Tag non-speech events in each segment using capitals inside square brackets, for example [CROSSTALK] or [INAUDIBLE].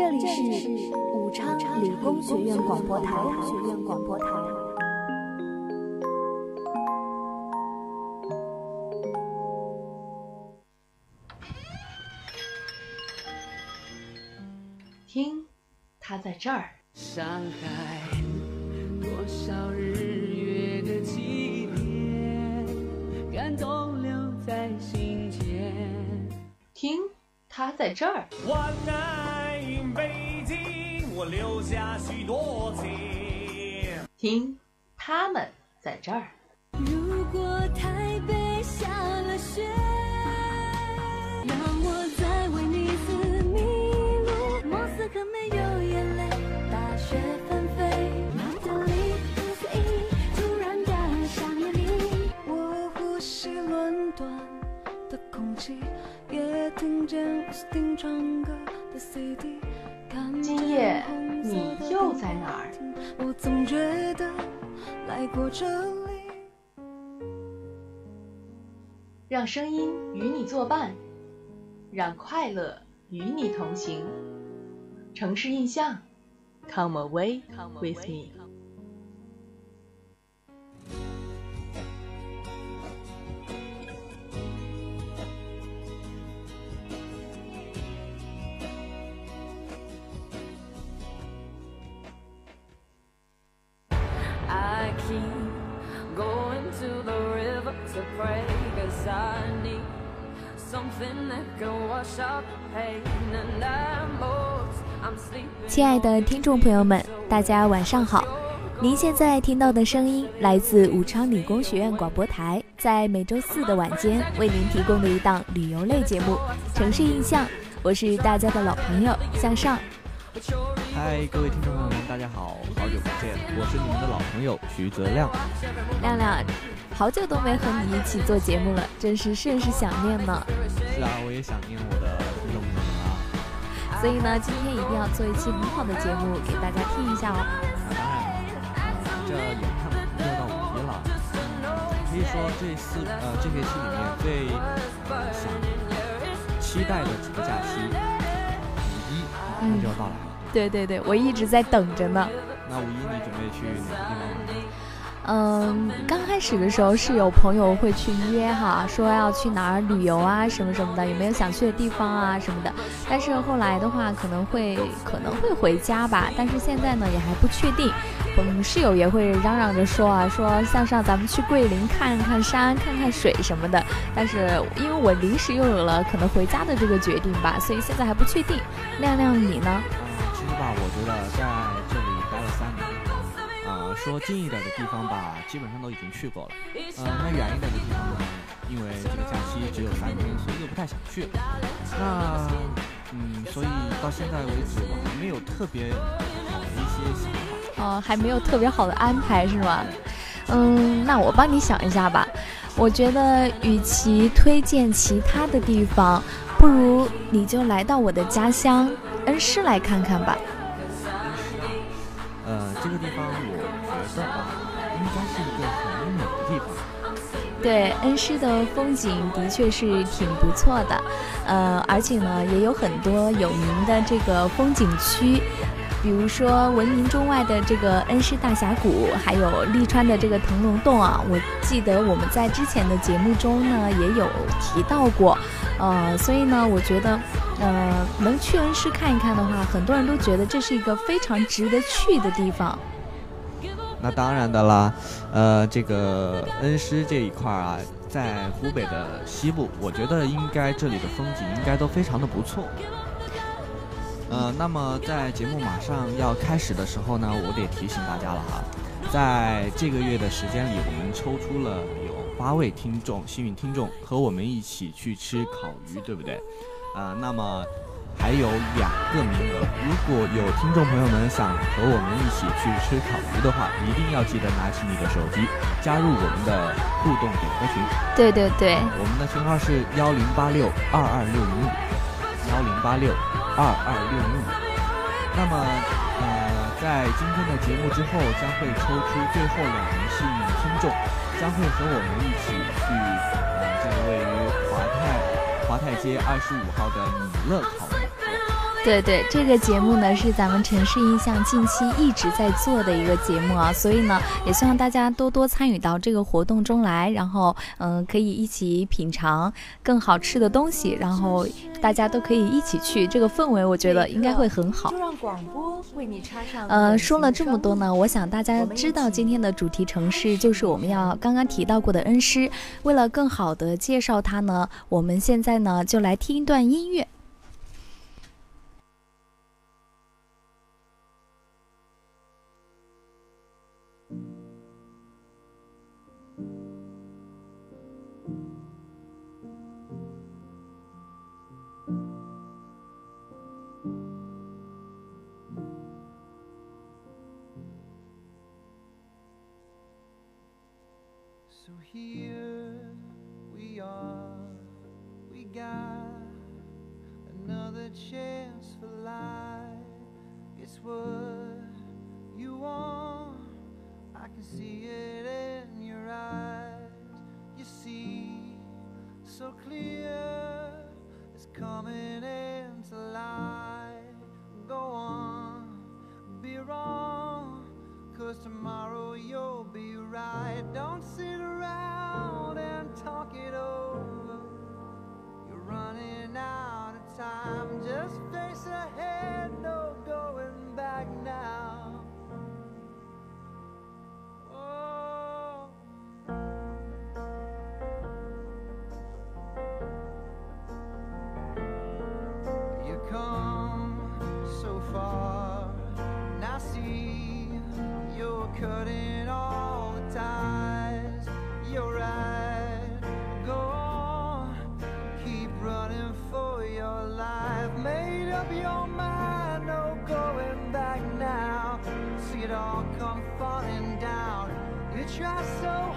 这里是武昌理工学院广播台。学院广播台。听，他在这儿。上海，多少日月的纪念，感动留在心间。听，他在这儿。北京，我留下许多情。听，他们在这儿。如果台北下了雪，让我再为你字迷路。莫斯科没有眼泪，大雪纷飞。马德里不随意，突然的想念你。我呼吸伦敦的空气，也听见奥斯汀唱歌的 CD。看今夜你又在哪儿？我总觉得来过这里。让声音与你作伴，让快乐与你同行。城市印象，Come away with me。亲爱的听众朋友们，大家晚上好。您现在听到的声音来自武昌理工学院广播台，在每周四的晚间为您提供的一档旅游类节目《城市印象》。我是大家的老朋友向上。嗨，各位听众朋友们，大家好，好久不见，我是你们的老朋友徐泽亮。亮亮，好久都没和你一起做节目了，真是甚是想念呢。是啊，我也想念我的。所以呢，今天一定要做一期很好的节目给大家听一下哦。那当然了，呃，这眼看要到五一了，嗯，可以说这四呃这学期里面最呃想期待的几个假期，五一马上就要到来了。对对对，我一直在等着呢。那五一你准备去哪个地方玩呢？嗯，刚开始的时候是有朋友会去约哈，说要去哪儿旅游啊，什么什么的，有没有想去的地方啊什么的。但是后来的话，可能会可能会回家吧，但是现在呢也还不确定。我们，室友也会嚷嚷着说啊，说向上咱们去桂林看看山、看看水什么的。但是因为我临时又有了可能回家的这个决定吧，所以现在还不确定。亮亮你呢？其实吧，我觉得在，说近一点的地方吧，基本上都已经去过了。呃，那远一点的地方呢，因为这个假期只有三天，所以又不太想去。那，嗯，所以到现在为止，我还没有特别好的一些想法。哦，还没有特别好的安排是吗？嗯，那我帮你想一下吧。我觉得，与其推荐其他的地方，不如你就来到我的家乡恩施来看看吧。呃，这个地方我应该是一个很美的地方。对，恩施的风景的确是挺不错的，呃，而且呢，也有很多有名的这个风景区。比如说闻名中外的这个恩施大峡谷，还有利川的这个腾龙洞啊，我记得我们在之前的节目中呢也有提到过，呃，所以呢，我觉得，呃，能去恩施看一看的话，很多人都觉得这是一个非常值得去的地方。那当然的啦，呃，这个恩施这一块儿啊，在湖北的西部，我觉得应该这里的风景应该都非常的不错。呃，那么在节目马上要开始的时候呢，我得提醒大家了哈，在这个月的时间里，我们抽出了有八位听众，幸运听众和我们一起去吃烤鱼，对不对？呃，那么还有两个名额，如果有听众朋友们想和我们一起去吃烤鱼的话，一定要记得拿起你的手机，加入我们的互动点歌群。对对对，我们的群号是幺零八六二二六零五，幺零八六二二六零五。那么，呃，在今天的节目之后，将会抽出最后两名幸运听众，将会和我们一起去，呃，这个位于华泰华泰街二十五号的米乐烤鱼。对对，这个节目呢是咱们城市印象近期一直在做的一个节目啊，所以呢也希望大家多多参与到这个活动中来，然后嗯可以一起品尝更好吃的东西，然后大家都可以一起去，这个氛围我觉得应该会很好就。让广播为你插上。呃，说了这么多呢，我想大家知道今天的主题城市就是我们要刚刚提到过的恩施。为了更好的介绍它呢，我们现在呢就来听一段音乐。Cutting all the ties. You're right, go on, keep running for your life. Made up your mind, no going back now. See it all come falling down. You try so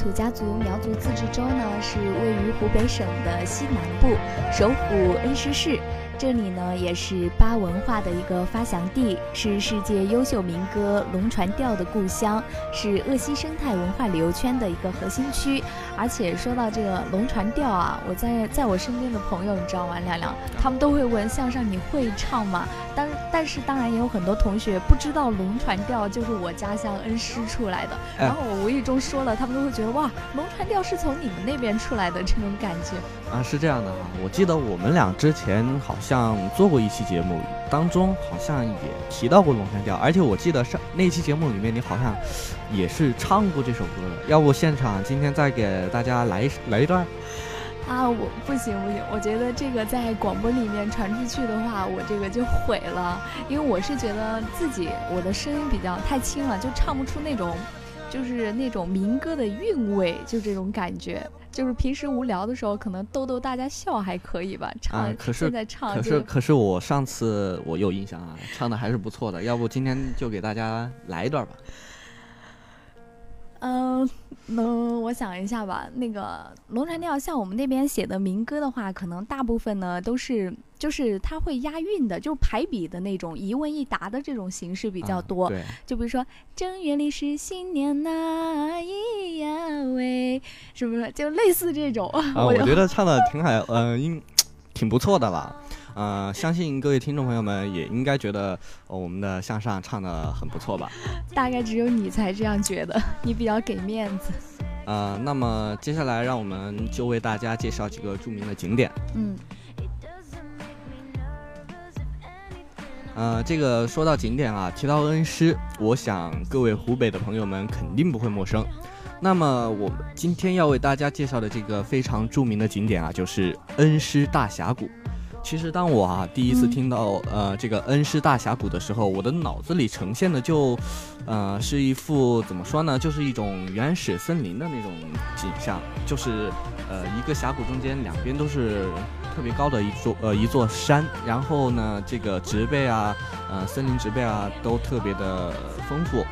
土家族苗族自治州呢，是位于湖北省的西南部，首府恩施市。这里呢，也是巴文化的一个发祥地，是世界优秀民歌龙船调的故乡，是鄂西生态文化旅游圈的一个核心区。而且说到这个龙船调啊，我在在我身边的朋友，你知道吗？亮亮，他们都会问向上你会唱吗？当但是当然也有很多同学不知道龙船调就是我家乡恩施出来的，哎然后我无意中说了，他们都会觉得哇，龙船调是从你们那边出来的这种感觉。啊，是这样的哈，我记得我们俩之前好像做过一期节目，当中好像也提到过龙船调，而且我记得上那期节目里面你好像也是唱过这首歌的，要不现场今天再给大家来一来一段？啊，我不行不行，我觉得这个在广播里面传出去的话，我这个就毁了，因为我是觉得自己我的声音比较太轻了，就唱不出那种，就是那种民歌的韵味，就这种感觉。就是平时无聊的时候，可能逗逗大家笑还可以吧，唱、啊可是现在唱可就是可是我上次我有印象啊，唱的还是不错的，要不今天就给大家来一段吧？嗯，嗯，我想一下吧。那个龙船调，像我们那边写的民歌的话，可能大部分呢都是，就是它会押韵的，就是排比的那种一问一答的这种形式比较啊多。对，就比如说正月里是新年呐，咿呀喂，是不是？就类似这种。啊，[LAUGHS] 我觉得唱的挺好，呃，应挺不错的了。呃，相信各位听众朋友们也应该觉得、呃我们的向上唱的很不错吧？[LAUGHS] 大概只有你才这样觉得，[LAUGHS] 你比较给面子。呃，那么接下来让我们就为大家介绍几个著名的景点。嗯，呃，这个说到景点啊，提到恩施，我想各位湖北的朋友们肯定不会陌生。那么我们今天要为大家介绍的这个非常著名的景点啊，就是恩施大峡谷。其实当我啊第一次听到、呃这个恩施大峡谷的时候，我的脑子里呈现的就，呃是一幅怎么说呢，就是一种原始森林的那种景象，就是呃一个峡谷中间两边都是特别高的一座呃一座山，然后呢这个植被啊，呃森林植被啊都特别的丰富，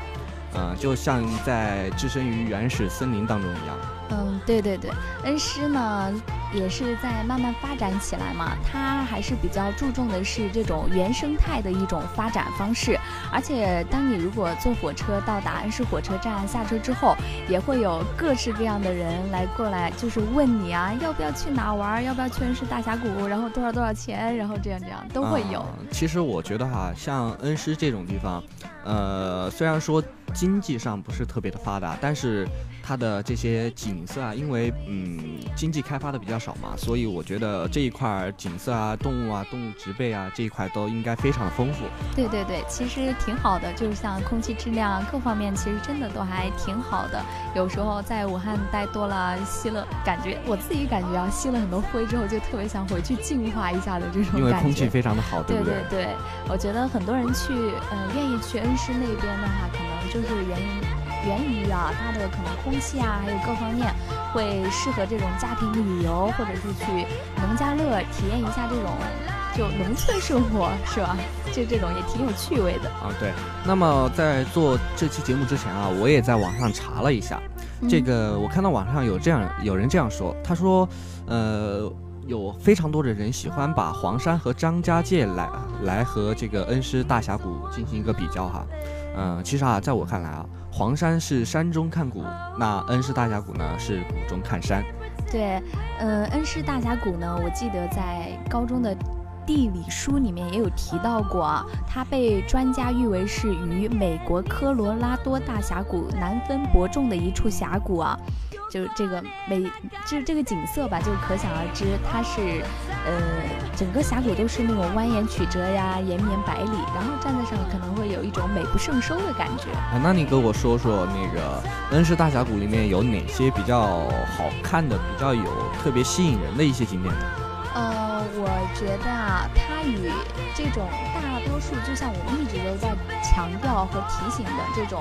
呃就像在置身于原始森林当中一样。嗯，对对对，恩施呢也是在慢慢发展起来嘛，它还是比较注重的是这种原生态的一种发展方式。而且，当你如果坐火车到达恩施火车站下车之后，也会有各式各样的人来过来，就是问你啊，要不要去哪玩，要不要去恩施大峡谷，然后多少多少钱，然后这样这样都会有。其实我觉得哈，像恩施这种地方，呃，虽然说经济上不是特别的发达，但是它的这些景色啊，因为嗯经济开发的比较少嘛，所以我觉得这一块儿景色啊、动物啊、动物植被啊这一块都应该非常的丰富。对对对，其实挺好的，就是像空气质量啊各方面，其实真的都还挺好的。有时候在武汉待多了，吸了感觉我自己感觉啊，吸了很多灰之后，就特别想回去净化一下的这种感觉。因为空气非常的好，不对对对，我觉得很多人去，呃，愿意去恩施那边的话，可能就是源于源于啊，它的可能空气啊，还有各方面会适合这种家庭旅游，或者是去农家乐体验一下这种就农村生活，是吧？就这种也挺有趣味的。啊对。那么在做这期节目之前啊，我也在网上查了一下，这嗯个我看到网上有这样有人这样说，他说，呃，有非常多的人喜欢把黄山和张家界来来和这个恩施大峡谷进行一个比较哈。嗯、其实啊，在我看来啊，黄山是山中看谷，那恩施大峡谷呢是谷中看山。对，呃，恩施大峡谷呢，我记得在高中的地理书里面也有提到过，它被专家誉为是与美国科罗拉多大峡谷难分伯仲的一处峡谷啊。就是这个美，就是这个景色吧，就可想而知，它是，呃，整个峡谷都是那种蜿蜒曲折呀，延绵百里，然后站在上面可能会有一种美不胜收的感觉。啊，那你给我说说那个恩施大峡谷里面有哪些比较好看的、比较有特别吸引人的一些景点呢？呃，我觉得啊，它与这种大多数，就像我们一直都在强调和提醒的这种，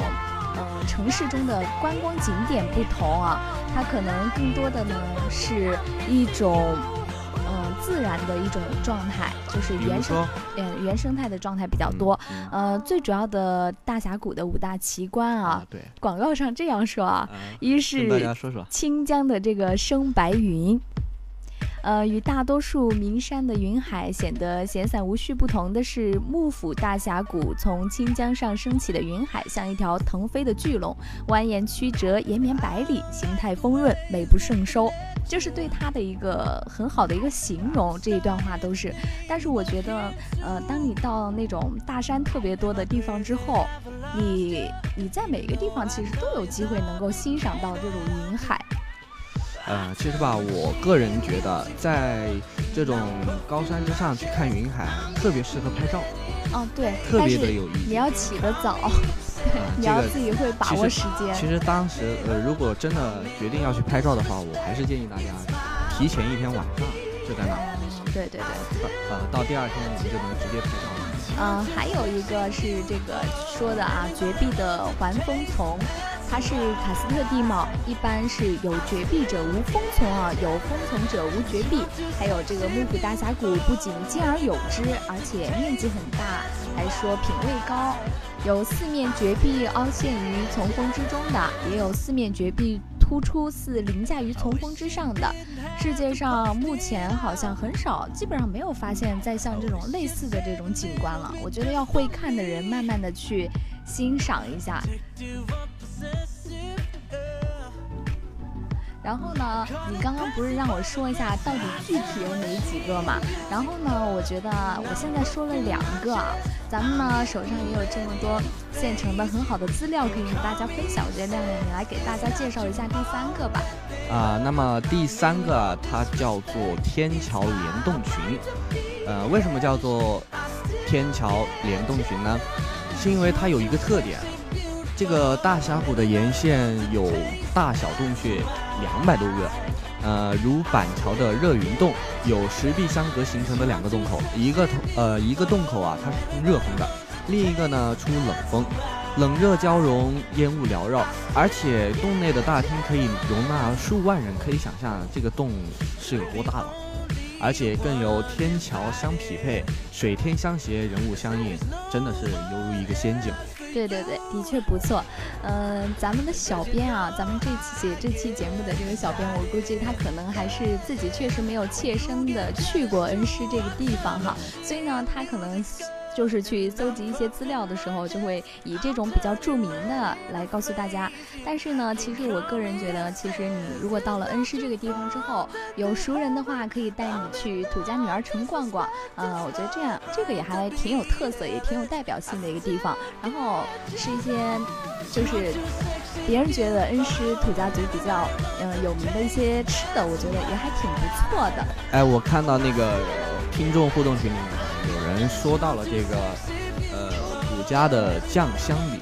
呃，城市中的观光景点不同啊，它可能更多的呢是一种，呃，自然的一种状态，就是原生，说，嗯、原生态的状态比较多。嗯呃，最主要的大峡谷的五大奇观啊啊，，对，广告上这样说啊，啊一跟大家是说说。清江的这个生白云。呃，与大多数名山的云海显得闲散无序不同的是，幕府大峡谷从清江上升起的云海，像一条腾飞的巨龙，蜿蜒曲折，延绵百里，形态丰润，美不胜收。这是对它的一个很好的一个形容，这一段话都是。但是我觉得，呃，当你到那种大山特别多的地方之后，你你在每个地方其实都有机会能够欣赏到这种云海。呃，其实吧，我个人觉得，在这种高山之上去看云海，特别适合拍照，哦，对，特别的有意义。你要起得早，啊 [LAUGHS] 你要自己会把握时间。其实当时，呃，如果真的决定要去拍照的话，我还是建议大家提前一天晚上就在那对对对。到呃，到第二天我们就能直接拍照了。嗯，还有一个是这个说的啊，绝壁的环峰丛，它是喀斯特地貌，一般是有绝壁者无峰丛啊，有峰丛者无绝壁。还有这个木府大峡谷不仅兼而有之，而且面积很大，还说品位高。有四面绝壁凹陷于丛峰之中的，也有四面绝壁突出似凌驾于丛峰之上的。世界上目前好像很少，基本上没有发现再像这种类似的这种景观了。我觉得要会看的人慢慢的去欣赏一下。然后呢，你刚刚不是让我说一下到底具体有哪几个嘛？然后呢，我觉得我现在说了两个啊，咱们呢手上也有这么多现成的很好的资料可以和大家分享。我觉得亮亮你来给大家介绍一下第三个吧。啊、那么第三个它叫做天桥联动群，呃，为什么叫做天桥联动群呢？是因为它有一个特点，这个大峡谷的沿线有大小洞穴两百多个，呃，如板桥的热云洞，有石壁相隔形成的两个洞口，一个呃一个洞口啊，它是出热风的，另一个呢出冷风，冷热交融，烟雾缭绕，而且洞内的大厅可以容纳数万人，可以想象这个洞是有多大了。而且更有天桥相匹配，水天相携，人物相应，真的是犹如一个仙境。对对对，的确不错。嗯、咱们的小编啊，咱们这期这期节目的这个小编，我估计他可能还是自己确实没有切身的去过恩施这个地方哈，所以呢，他可能。就是去搜集一些资料的时候，就会以这种比较著名的来告诉大家。但是呢，其实我个人觉得，其实你如果到了恩施这个地方之后，有熟人的话，可以带你去土家女儿城逛逛。呃，我觉得这样这个也还挺有特色，也挺有代表性的一个地方。然后是一些就是别人觉得恩施土家族比较嗯、呃有名的一些吃的，我觉得也还挺不错的。哎，我看到那个听众互动群里面有人说到了这个，呃，古家的酱香饼。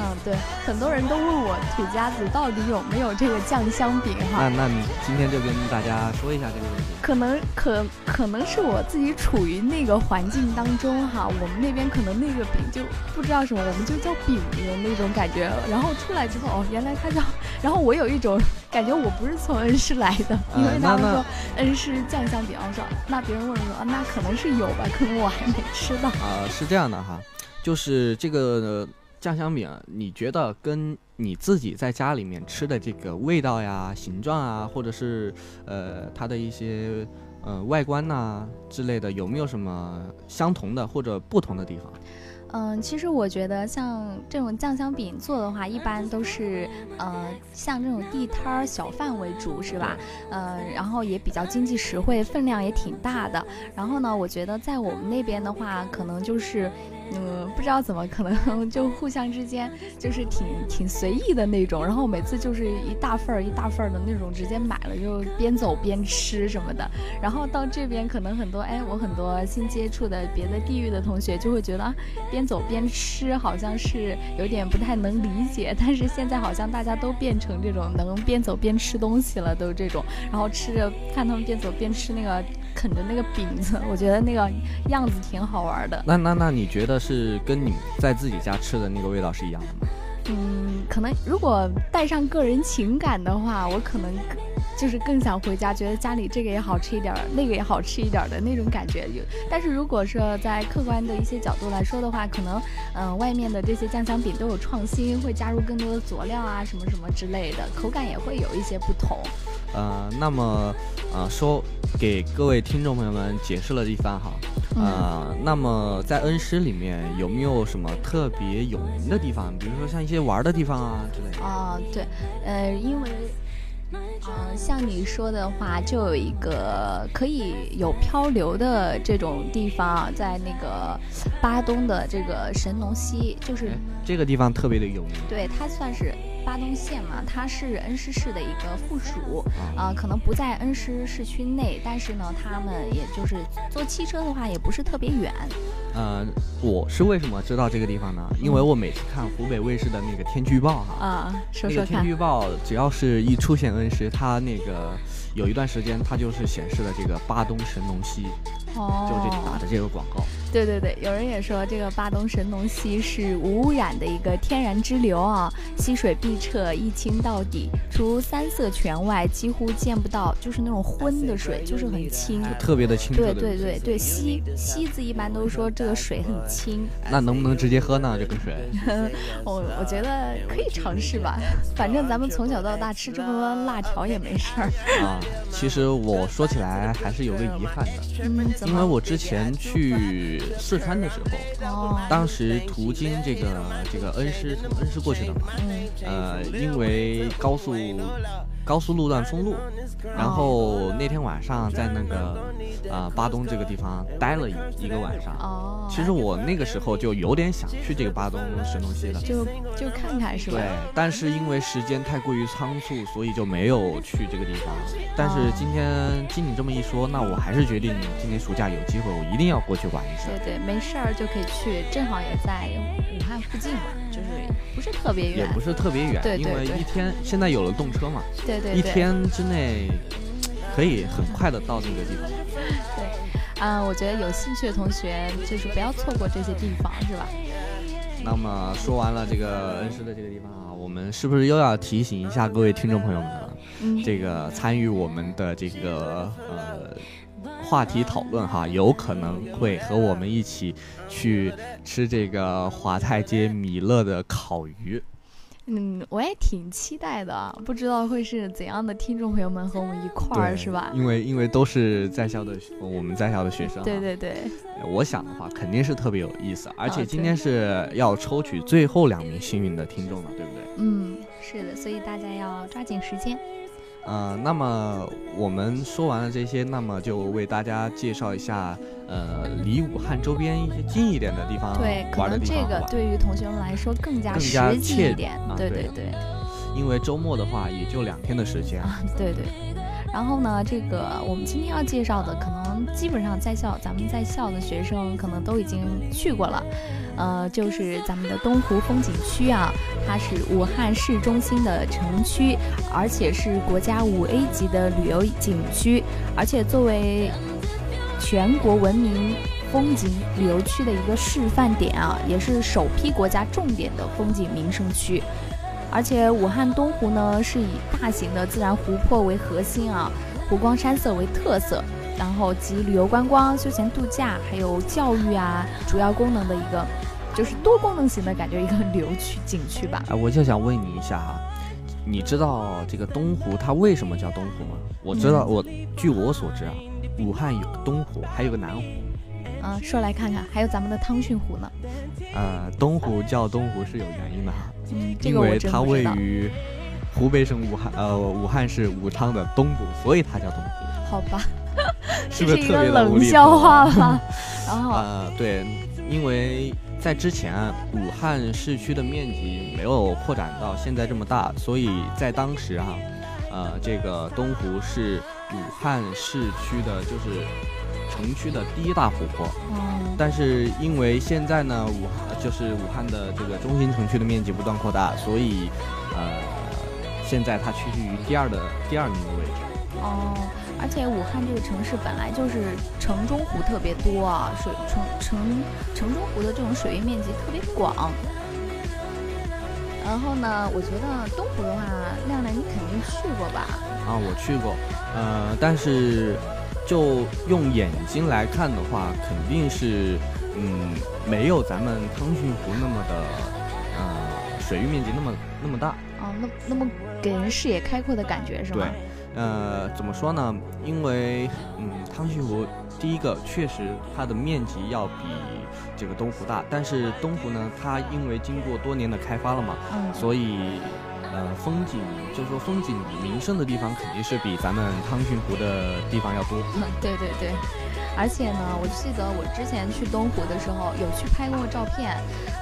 嗯，对，很多人都问我土家子到底有没有这个酱香饼哈。那那你今天就跟大家说一下这个问题。可能可可能是我自己处于那个环境当中哈，我们那边可能那个饼就不知道什么，我们就叫饼的那种感觉。然后出来之后，哦，原来它叫，然后我有一种感觉，我不是从恩施来的，[LAUGHS] 因为他们说恩施酱香饼，我说那别人问我说，啊，那可能是有吧，可能我还没吃到。啊、是这样的哈，就是这个。呃酱香饼，你觉得跟你自己在家里面吃的这个味道呀、形状啊，或者是呃它的一些呃外观呐、之类的，有没有什么相同的或者不同的地方？嗯，其实我觉得像这种酱香饼做的话，一般都是呃像这种地摊儿小贩为主，是吧？呃，然后也比较经济实惠，分量也挺大的。然后呢，我觉得在我们那边的话，可能就是。嗯，不知道怎么，可能就互相之间就是挺挺随意的那种，然后每次就是一大份儿一大份儿的那种，直接买了就边走边吃什么的。然后到这边可能很多，哎，我很多新接触的别的地域的同学就会觉得啊，边走边吃好像是有点不太能理解，但是现在好像大家都变成这种能边走边吃东西了，都这种，然后吃着看他们边走边吃那个啃着那个饼子，我觉得那个样子挺好玩的。那那那你觉得是跟你在自己家吃的那个味道是一样的吗？嗯，可能如果带上个人情感的话，我可能就是更想回家，觉得家里这个也好吃一点儿，那个也好吃一点儿的那种感觉。有，但是如果说在客观的一些角度来说的话，可能嗯、呃外面的这些酱香饼都有创新，会加入更多的佐料啊，什么什么之类的，口感也会有一些不同。呃，那么呃说给各位听众朋友们解释了一番哈，呃，那么在恩施里面有没有什么特别有名的地方？比如说像一些玩的地方啊之类的。哦，对，呃，因为，嗯，像你说的话，就有一个可以有漂流的这种地方，在那个巴东的这个神农溪，就是哎，这个地方特别的有名。对它算是巴东县嘛，它是恩施市的一个附属，啊呃，可能不在恩施市区内，但是呢，他们也就是坐汽车的话，也不是特别远。呃，我是为什么知道这个地方呢？因为我每次看湖北卫视的那个天气预报哈，啊，说说看那个天气。预报只要是一出现恩施，它那个有一段时间它就是显示了这个巴东神农溪，哦，就这打的这个广告。对对对，有人也说这个巴东神农溪是无污染的一个天然支流啊，溪水碧澈，一清到底，除三色泉外，几乎见不到就是那种浑的水，就是很清。特别的清澈对的。对对对，溪溪子一般都说这个水很清，那能不能直接喝呢？这个水？我我觉得可以尝试吧，反正咱们从小到大吃这么多辣条也没事儿。啊，其实我说起来还是有个遗憾的？因为我之前去四川的时候，哦，当时途经这个这个恩施，从恩施过去的嘛，嗯。呃，因为高速高速路段封路，然后那天晚上在那个呃巴东这个地方待了一一个晚上。哦，其实我那个时候就有点想去这个巴东神农溪的，就就看看是吧？对，但是因为时间太过于仓促，所以就没有去这个地方。但是今天经你这么一说，那我还是决定今年暑假有机会，我一定要过去玩一下。对对，没事儿就可以去，正好也在武汉附近嘛，就是不是特别远。也不是特别远，对对因为一天现在有了动车嘛，对对对，一天之内可以很快的到那个地方。[LAUGHS] 对，啊、我觉得有兴趣的同学就是不要错过这些地方，是吧？那么说完了这个恩施的这个地方啊，我们是不是又要提醒一下各位听众朋友们了？嗯，这个参与我们的这个呃话题讨论哈，有可能会和我们一起去吃这个华泰街米勒的烤鱼。嗯，我也挺期待的，不知道会是怎样的听众朋友们和我们一块儿，是吧？因为因为都是在校的我们在校的学生、啊，对对对，我想的话肯定是特别有意思，而且今天是要抽取最后两名幸运的听众了，对不对？嗯，是的，所以大家要抓紧时间。呃，那么我们说完了这些，那么就为大家介绍一下，呃，离武汉周边一些近一点的地方对，可玩的能这个对于同学们来说更加更加实际切一点。对对对。因为周末的话也就两天的时间，啊，对对。然后呢，这个我们今天要介绍的，可能基本上在校，咱们在校的学生可能都已经去过了，呃，就是咱们的东湖风景区啊，它是武汉市中心的城区，而且是国家五 A 级的旅游景区，而且作为全国闻名。风景旅游区的一个示范点啊，也是首批国家重点的风景名胜区。而且武汉东湖呢是以大型的自然湖泊为核心啊，湖光山色为特色，然后集旅游观光、休闲度假还有教育啊主要功能的一个，就是多功能型的感觉一个旅游区景区吧。哎，我就想问你一下哈，你知道这个东湖它为什么叫东湖吗？我知道，嗯我据我所知啊，武汉有个东湖，还有个南湖。嗯，说来看看，还有咱们的汤逊湖呢。呃，东湖叫东湖是有原因的哈，嗯，这因为它位。于湖北省武汉呃武汉市武昌的东部，所以它叫东湖。好吧，[LAUGHS] 是不是特别的冷笑话吧？然后，呃，对，因为在之前武汉市区的面积没有扩展到现在这么大，所以在当时啊，呃，这个东湖是武汉市区的，就是城区的第一大湖泊。嗯，但是因为现在呢，武汉就是武汉的这个中心城区的面积不断扩大，所以呃，现在它屈居于第二的第二名的位置。哦，而且武汉这个城市本来就是城中湖特别多啊，水城城城中湖的这种水域面积特别广。然后呢，我觉得东湖的话，亮亮你肯定去过吧？啊，我去过，呃，但是就用眼睛来看的话，肯定是，嗯，没有咱们汤逊湖那么的，呃，水域面积那么那么大。哦，那那么给人视野开阔的感觉是吗？对，呃，怎么说呢？因为，嗯，汤逊湖第一个确实它的面积要比这个东湖大，但是东湖呢，它因为经过多年的开发了嘛，嗯，所以，呃，风景就是说风景名胜的地方肯定是比咱们汤逊湖的地方要多。对对对，而且呢，我记得我之前去东湖的时候有去拍过照片，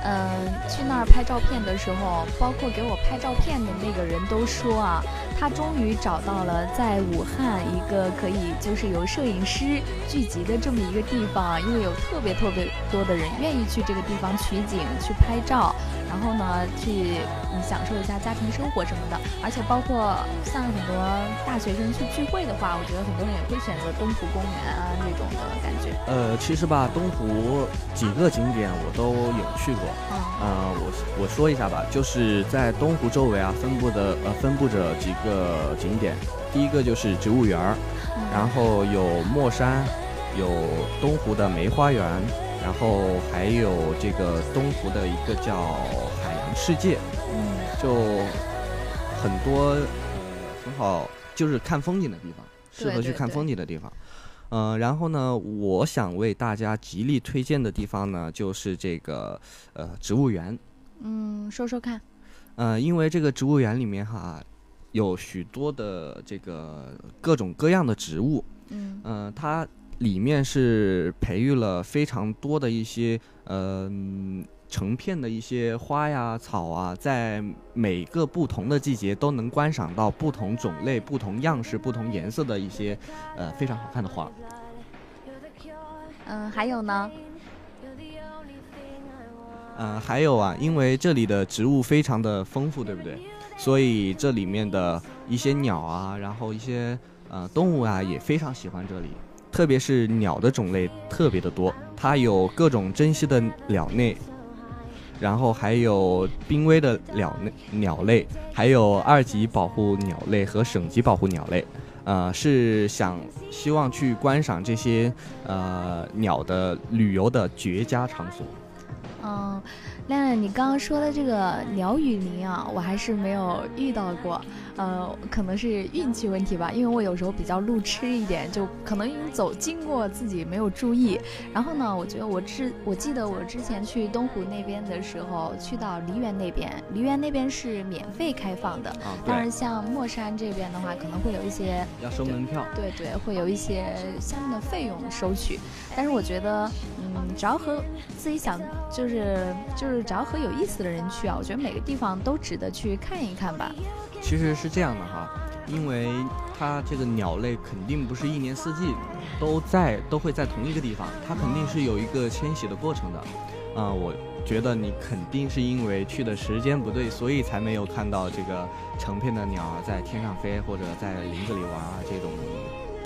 嗯、去那儿拍照片的时候，包括给我拍照片的那个人都说啊，他终于找到了在武汉一个可以就是有摄影师聚集的这么一个地方，因为有特别特别多的人愿意去这个地方取景、去拍照，然后呢去嗯享受一下家庭生活什么的，而且包括像很多大学生去聚会的话，我觉得很多人也会选择东湖公园啊这种的感觉。呃，其实吧，东湖几个景点我都有去过。嗯呃，我我说一下吧，就是在东湖周围啊，分布的呃分布着几个景点。第一个就是植物园儿，然后有墨山，有东湖的梅花园，然后还有这个东湖的一个叫海洋世界，嗯就很多呃很好，就是看风景的地方，适合去看风景的地方。呃，然后呢，我想为大家极力推荐的地方呢，就是这个呃植物园。嗯，说说看。呃，因为这个植物园里面哈，有许多的这个各种各样的植物，嗯嗯、它里面是培育了非常多的一些呃嗯成片的一些花呀、草啊，在每个不同的季节都能观赏到不同种类、不同样式、不同颜色的一些呃非常好看的花。嗯，还有呢？嗯，还有啊，因为这里的植物非常的丰富，对不对？所以这里面的一些鸟啊，然后一些呃，动物啊也非常喜欢这里，特别是鸟的种类特别的多，它有各种珍稀的鸟类，然后还有濒危的鸟类鸟类，还有二级保护鸟类和省级保护鸟类。呃，是想希望去观赏这些呃鸟的旅游的绝佳场所。嗯，亮亮，你刚刚说的这个鸟语林啊，我还是没有遇到过。呃，可能是运气问题吧，因为我有时候比较路痴一点，就可能走经过自己没有注意。然后呢，我觉得我之我记得我之前去东湖那边的时候，去到梨园那边，梨园那边是免费开放的。啊，当然，像墨山这边的话，可能会有一些要收门票。对对，会有一些相应的费用收取。但是我觉得，嗯，只要和自己想，就是就是只要和有意思的人去啊，我觉得每个地方都值得去看一看吧。其实是这样的哈，因为它这个鸟类肯定不是一年四季都在都会在同一个地方，它肯定是有一个迁徙的过程的。啊、我觉得你肯定是因为去的时间不对，所以才没有看到这个成片的鸟儿在天上飞或者在林子里玩啊这种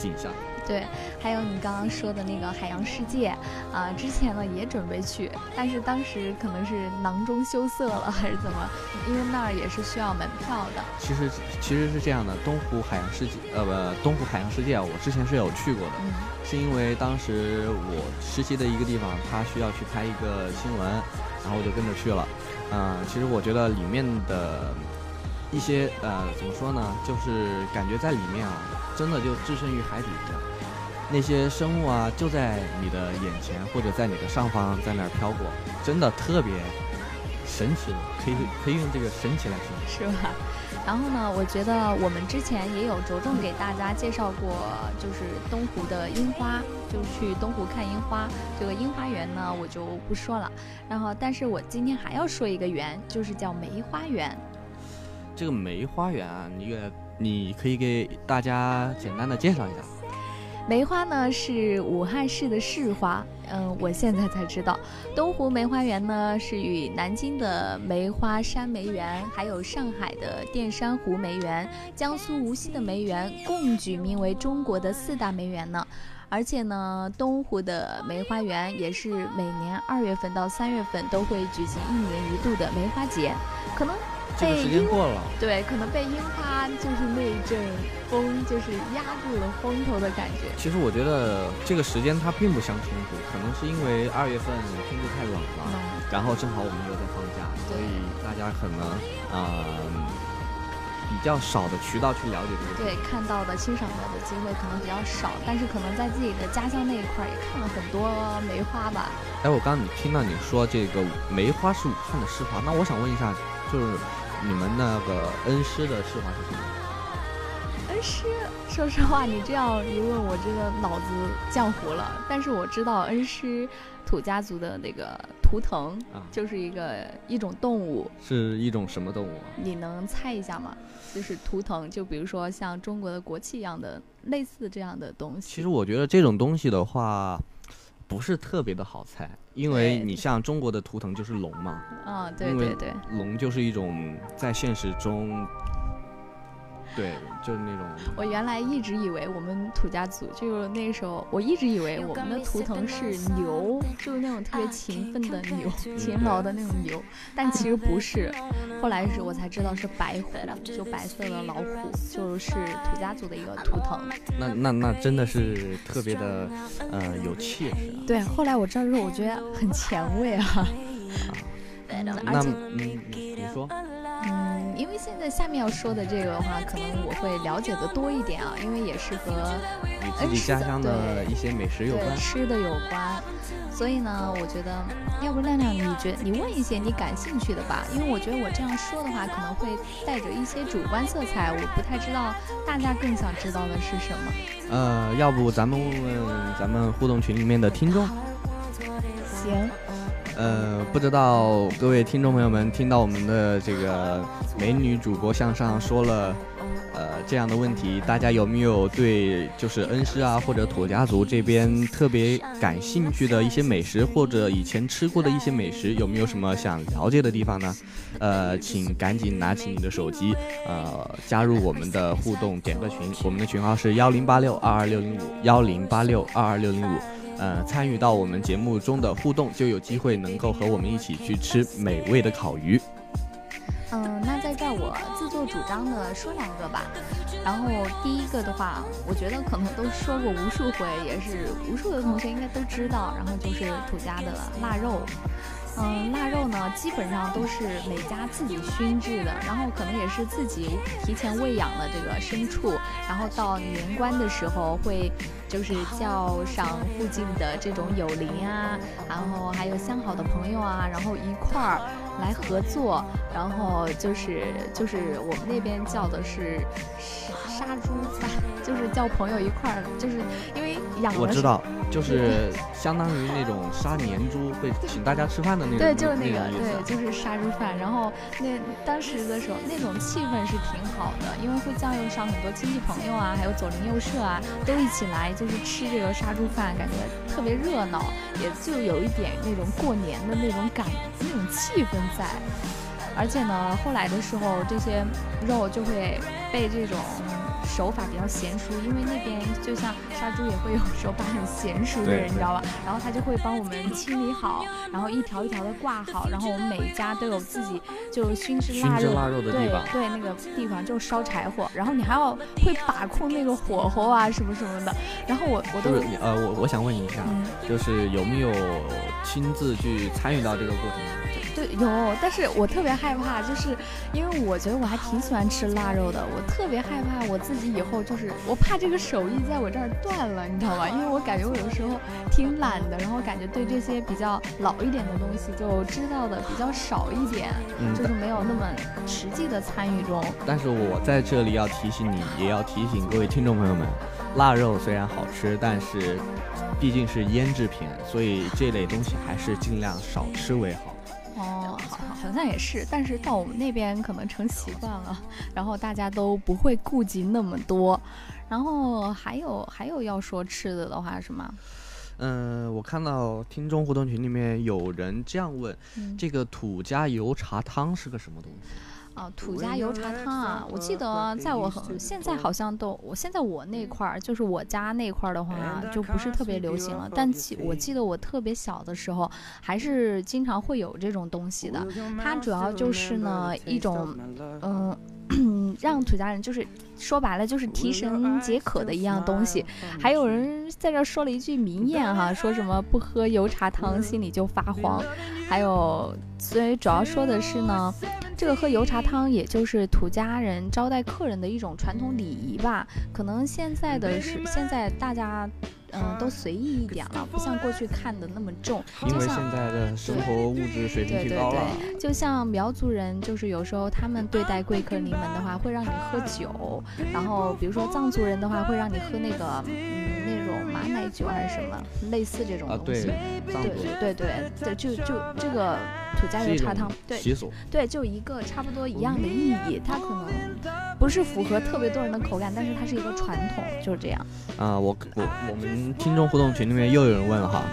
景象。对，还有你刚刚说的那个海洋世界啊、之前呢也准备去，但是当时可能是囊中羞涩了，还是怎么？因为那儿也是需要门票的。其实其实是这样的，东湖海洋世界呃不，东湖海洋世界啊，我之前是有去过的。嗯是因为当时我实习的一个地方，他需要去拍一个新闻，然后我就跟着去了。嗯、其实我觉得里面的一些呃怎么说呢，就是感觉在里面啊，真的就置身于海底一样。那些生物啊，就在你的眼前或者在你的上方，在那儿飘过，真的特别神奇，可以可以用这个神奇来形容。是吧？然后呢，我觉得我们之前也有着重给大家介绍过，就是东湖的樱花，就去东湖看樱花。这个樱花园呢，我就不说了。然后，但是我今天还要说一个园，就是叫梅花园。这个梅花园啊，你给你可以给大家简单的介绍一下。梅花呢是武汉市的市花，嗯，我现在才知道，东湖梅花园呢是与南京的梅花山梅园，还有上海的淀山湖梅园、江苏无锡的梅园共举名为中国的四大梅园呢。而且呢，东湖的梅花园也是每年二月份到三月份都会举行一年一度的梅花节，可能这个时间过了，对，可能被樱花就是那一阵风就是压住了风头的感觉。其实我觉得这个时间它并不相冲突，可能是因为二月份天气太冷了，嗯，然后正好我们又在放假，所以大家可能呃比较少的渠道去了解这个地对，看到的、欣赏到的机会可能比较少，但是可能在自己的家乡那一块儿也看了很多梅花吧。哎，我刚刚你听到你说这个梅花是武汉的市花，那我想问一下，就是你们那个恩师的释怀是什么？恩师，说实话，你这样一问，我这个脑子浆糊了。但是我知道恩师土家族的那个图腾啊就是一个一种动物，是一种什么动物啊？你能猜一下吗？就是图腾，就比如说像中国的国旗一样的类似这样的东西。其实我觉得这种东西的话，不是特别的好猜，因为你像中国的图腾就是龙嘛，啊，对对对，龙就是一种在现实中，对，就是那种我原来一直以为我们土家族就是那时候，我一直以为我们的图腾是牛，就是那种特别勤奋的牛，勤劳的那种牛，但其实不是。后来是我才知道是白虎，就白色的老虎，就是土家族的一个图腾。那那那真的是特别的，呃，有气势啊。对，后来我知道之后，我觉得很前卫啊。啊那嗯，你你说，现在下面要说的这个的话，可能我会了解的多一点啊，因为也是和与自己家乡的一些美食有对关。吃的有关，所以呢，我觉得要不亮亮，你觉你问一些你感兴趣的吧，因为我觉得我这样说的话可能会带着一些主观色彩，我不太知道大家更想知道的是什么。呃，要不咱们问问咱们互动群里面的听众？行，呃，不知道各位听众朋友们听到我们的这个美女主播向上说了呃这样的问题，大家有没有对就是恩施啊或者土家族这边特别感兴趣的一些美食，或者以前吃过的一些美食，有没有什么想了解的地方呢？呃，请赶紧拿起你的手机，呃，加入我们的互动，点个群，我们的群号是幺零八六二二六零五幺零八六二二六零五。呃，参与到我们节目中的互动，就有机会能够和我们一起去吃美味的烤鱼。嗯，那在这儿我自作主张的说两个吧。然后第一个的话，我觉得可能都说过无数回，也是无数的同学应该都知道。然后就是土家的腊肉。嗯，腊肉呢，基本上都是每家自己熏制的，然后可能也是自己提前喂养了这个牲畜，然后到年关的时候会，就是叫上附近的这种友邻啊，然后还有相好的朋友啊，然后一块儿来合作，然后就是就是我们那边叫的是杀杀猪饭，就是叫朋友一块儿，就是因为养了我知道，就是相当于那种杀年猪会请大家吃饭的那种，对，就是那个，对，就是杀猪饭。然后那当时的时候，那种气氛是挺好的，因为会叫上很多亲戚朋友啊，还有左邻右舍啊，都一起来，就是吃这个杀猪饭，感觉特别热闹，也就有一点那种过年的那种感，那种气氛在。而且呢，后来的时候，这些肉就会被这种手法比较娴熟，因为那边就像杀猪也会有手法很娴熟的人，你知道吧？然后他就会帮我们清理好，然后一条一条的挂好，然后我们每一家都有自己就熏制腊肉腊肉的地对方对，那个地方就烧柴火，然后你还要会把控那个火候啊什么什么的，然后我我都呃，我我想问你一下，嗯。就是有没有亲自去参与到这个过程中？对，有，但是我特别害怕，就是因为我觉得我还挺喜欢吃腊肉的，我特别害怕我自己以后就是我怕这个手艺在我这儿断了，你知道吧？因为我感觉我有时候挺懒的，然后感觉对这些比较老一点的东西就知道的比较少一点，嗯就是没有那么实际的参与中。但是我在这里要提醒你，也要提醒各位听众朋友们，腊肉虽然好吃，但是毕竟是腌制品，所以这类东西还是尽量少吃为好。哦，好，像也是，但是到我们那边可能成习惯了，然后大家都不会顾及那么多。然后还有还有要说吃的的话是吗？嗯，我看到听众互动群里面有人这样问，嗯这个土家油茶汤是个什么东西？啊，土家油茶汤啊，我记得在我很现在好像都，我现在我那块儿就是我家那块儿的话就不是特别流行了，但记我记得我特别小的时候还是经常会有这种东西的。它主要就是呢一种，嗯、[CLEARS THROAT] 让土家人就是说白了就是提神解渴的一样东西。还有人在这儿说了一句名言哈，说什么不喝油茶汤心里就发慌。还有，所以主要说的是呢，这个喝油茶汤也就是土家人招待客人的一种传统礼仪吧。可能现在的是现在大家。嗯，都随意一点了，不像过去看的那么重。因为现在的生活物质水平对对提高了，对，就像苗族人，就是有时候他们对待贵客临门的话，会让你喝酒，然后比如说藏族人的话，会让你喝那个嗯奶酒还是什么，类似这种啊，东西。对，对对对对，就就这个土家油茶汤，对习俗。对，就一个差不多一样的意义，它可能不是符合特别多人的口感，但是它是一个传统，就是这样。啊、我我我们听众互动群里面又有人问了哈，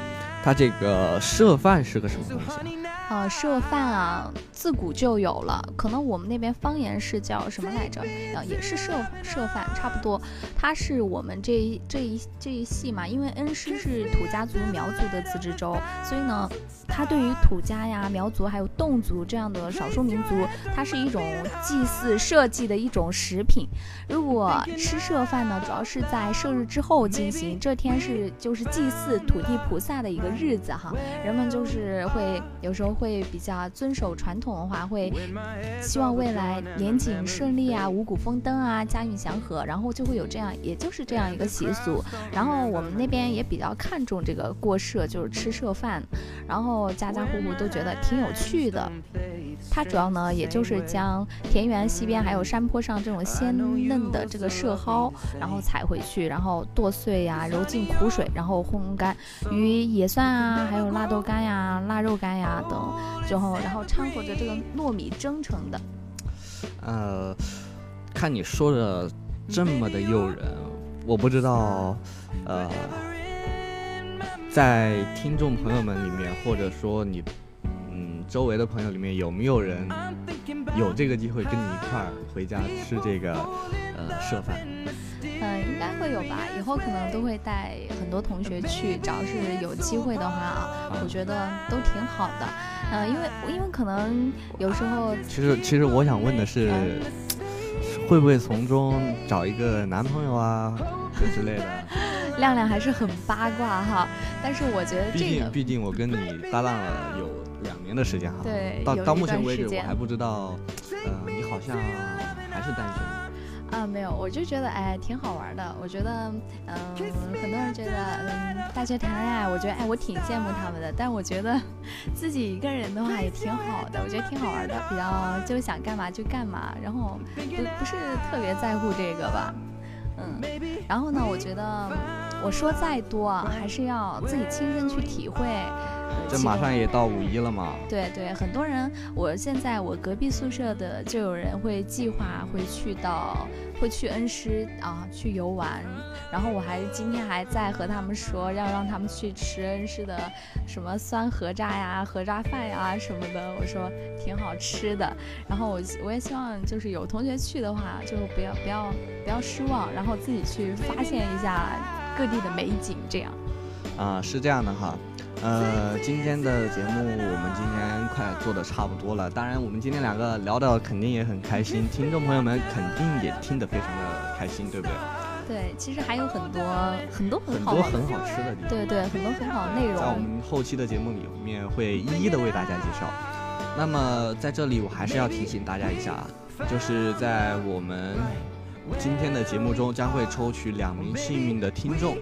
他这个涉饭是个什么东西啊？呃，涉饭啊，自古就有了，可能我们那边方言是叫什么来着？呃，也是涉涉饭，差不多。它是我们这这一这一系嘛，因为恩施是土家族、苗族的自治州，所以呢，它对于土家呀、苗族还有侗族这样的少数民族，它是一种祭祀社稷的一种食品。如果吃涉饭呢，主要是在射日之后进行，这天是就是祭祀土地菩萨的一个日子哈。人们就是会有时候会比较遵守传统的话，会希望未来年景顺利啊，五谷丰登啊，家运祥和，然后就会有这样，也就是这样一个习俗。然后我们那边也比较看重这个过社，就是吃社饭，然后家家户户都觉得挺有趣的。它主要呢，也就是将田园西边还有山坡上这种鲜嫩的这个社蒿，然后采回去，然后剁碎呀、揉进苦水，然后烘干，与野蒜饭啊，还有腊豆干呀、腊肉干呀等，之后然后掺和着这个糯米蒸成的。呃，看你说的这么的诱人，我不知道，呃，在听众朋友们里面，或者说你，嗯，周围的朋友里面，有没有人有这个机会跟你一块儿回家吃这个呃社饭？嗯，应该会有吧。以后可能都会带很多同学去，只要是有机会的话啊，我觉得都挺好的。嗯、因为因为可能有时候其实，其实我想问的是，会不会从中找一个男朋友啊之类的？[LAUGHS] 亮亮还是很八卦哈，但是我觉得毕这个竟，毕竟我跟你搭档了有两年的时间哈。对到到目前为止我还不知道，呃，你好像还是单身。啊，没有，我就觉得哎挺好玩的。我觉得，嗯、很多人觉得，嗯，大学谈恋爱，我觉得哎我挺羡慕他们的，但我觉得自己一个人的话也挺好的，我觉得挺好玩的，比较就想干嘛就干嘛，然后不不是特别在乎这个吧，嗯，然后呢，我觉得我说再多，还是要自己亲身去体会。呃这马上也到五一了嘛，对对，很多人，我现在我隔壁宿舍的就有人会计划会去到，会去恩施啊去游玩，然后我还今天还在和他们说要让他们去吃恩施的什么酸河渣呀、河渣饭呀什么的，我说挺好吃的。然后我我也希望就是有同学去的话，就不要不要不要失望，然后自己去发现一下各地的美景，这样。啊、是这样的哈。呃，今天的节目我们今天快做的差不多了，当然我们今天两个聊的肯定也很开心，听众朋友们肯定也听得非常的开心，对不对？对，其实还有很多很多很好很多很好吃的地方。对对，很多很好的内容在我。们后期的节目里面会一一的为大家介绍。那么在这里我还是要提醒大家一下啊，就是在我们今天的节目中将会抽取两名幸运的听众，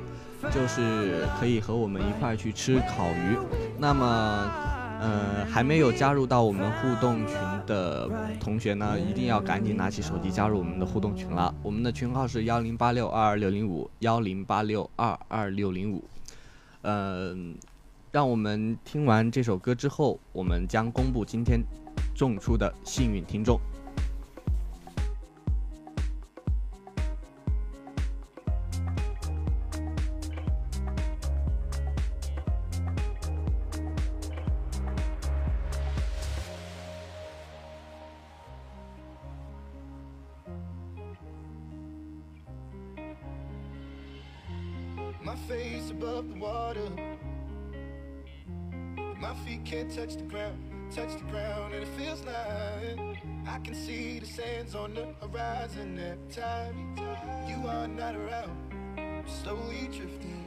就是可以和我们一块去吃烤鱼。那么。呃，还没有加入到我们互动群的同学呢，一定要赶紧拿起手机加入我们的互动群了。我们的群号是幺零八六二二六零五幺零八六二二六零五。嗯，让我们听完这首歌之后，我们将公布今天中出的幸运听众。Face above the water. My feet can't touch the ground, touch the ground, and it feels like I can see the sands on the horizon every time you are not around. I'm Slowly drifting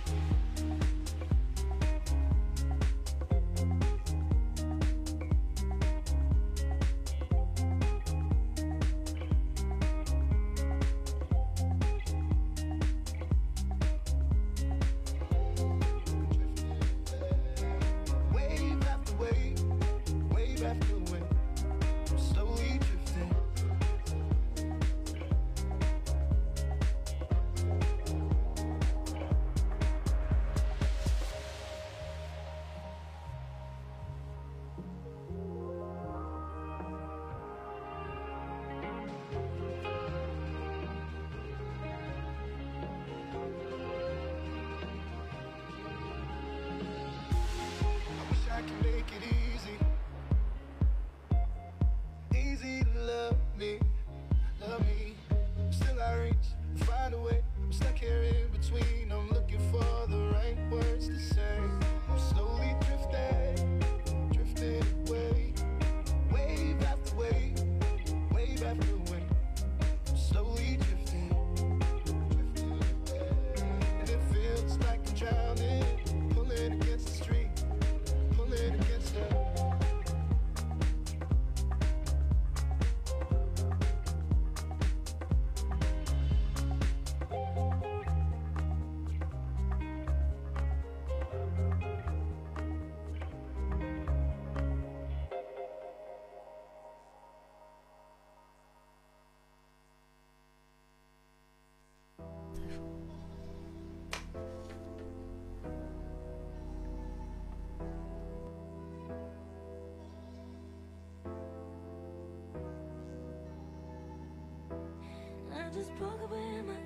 Just broke up with my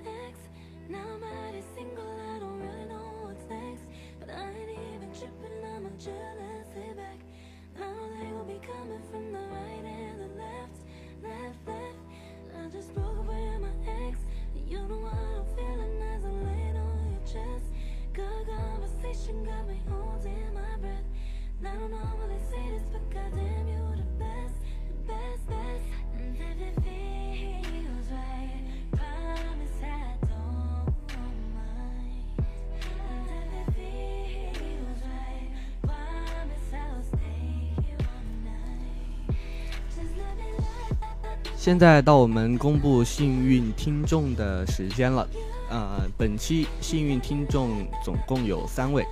现在到我们公布幸运听众的时间了。呃，本期幸运听众总共有三位，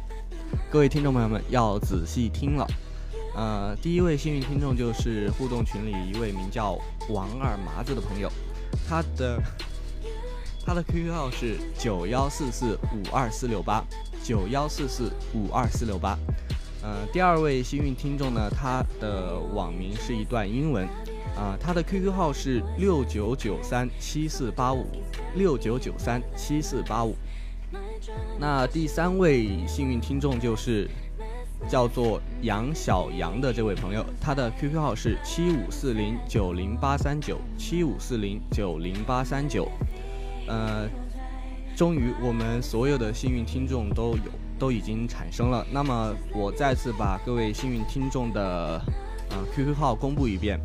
各位听众朋友们要仔细听了。呃，第一位幸运听众就是互动群里一位名叫王二麻子的朋友，他的他的 QQ 号是九幺四四五二四六八九幺四四五二四六八。呃，第二位幸运听众呢，他的网名是一段英文，啊、他的 QQ 号是六九九三七四八五六九九三七四八五。那第三位幸运听众就是叫做杨小杨的这位朋友，他的 QQ 号是七五四零九零八三九七五四零九零八三九。呃，终于我们所有的幸运听众都有都已经产生了。那么我再次把各位幸运听众的啊 QQ 号公布一遍。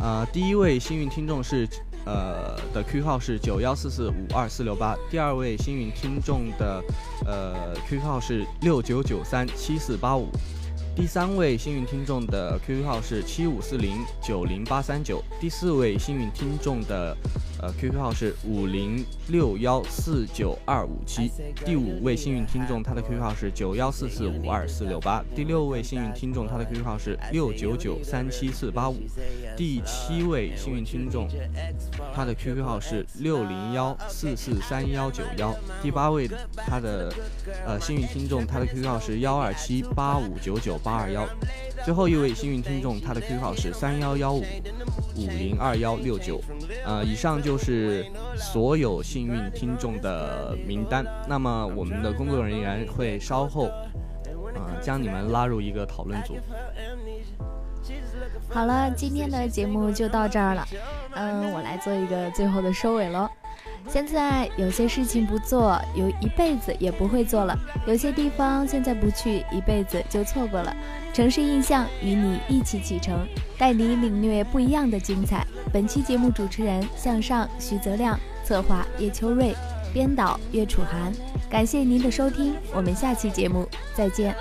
啊，第一位幸运听众是呃的 QQ 号是九幺四四五二四六八，第二位幸运听众的呃 QQ 号是六九九三七四八五，第三位幸运听众的 QQ 号是七五四零九零八三九，第四位幸运听众的呃 QQ 号是五零六幺四九二五七，第五位幸运听众他的 QQ 号是九幺四四五二四六八，第六位幸运听众他的 QQ 号是六九九三七四八五，第七位幸运听众他的 QQ 号是六零幺四四三幺九幺，第八位他的呃幸运听众他的 QQ 号是幺二七八五九九八二幺，最后一位幸运听众他的 QQ 号是三幺幺五五零二幺六九。呃，以上就是所有幸运听众的名单。那么我们的工作人员会稍后啊将你们拉入一个讨论组。好了，今天的节目就到这儿了。嗯，我来做一个最后的收尾喽。现在有些事情不做，有一辈子也不会做了；有些地方现在不去，一辈子就错过了。城市印象与你一起启程，带你领略不一样的精彩。本期节目主持人向上徐泽亮，策划叶秋瑞，编导岳楚涵。感谢您的收听，我们下期节目再见。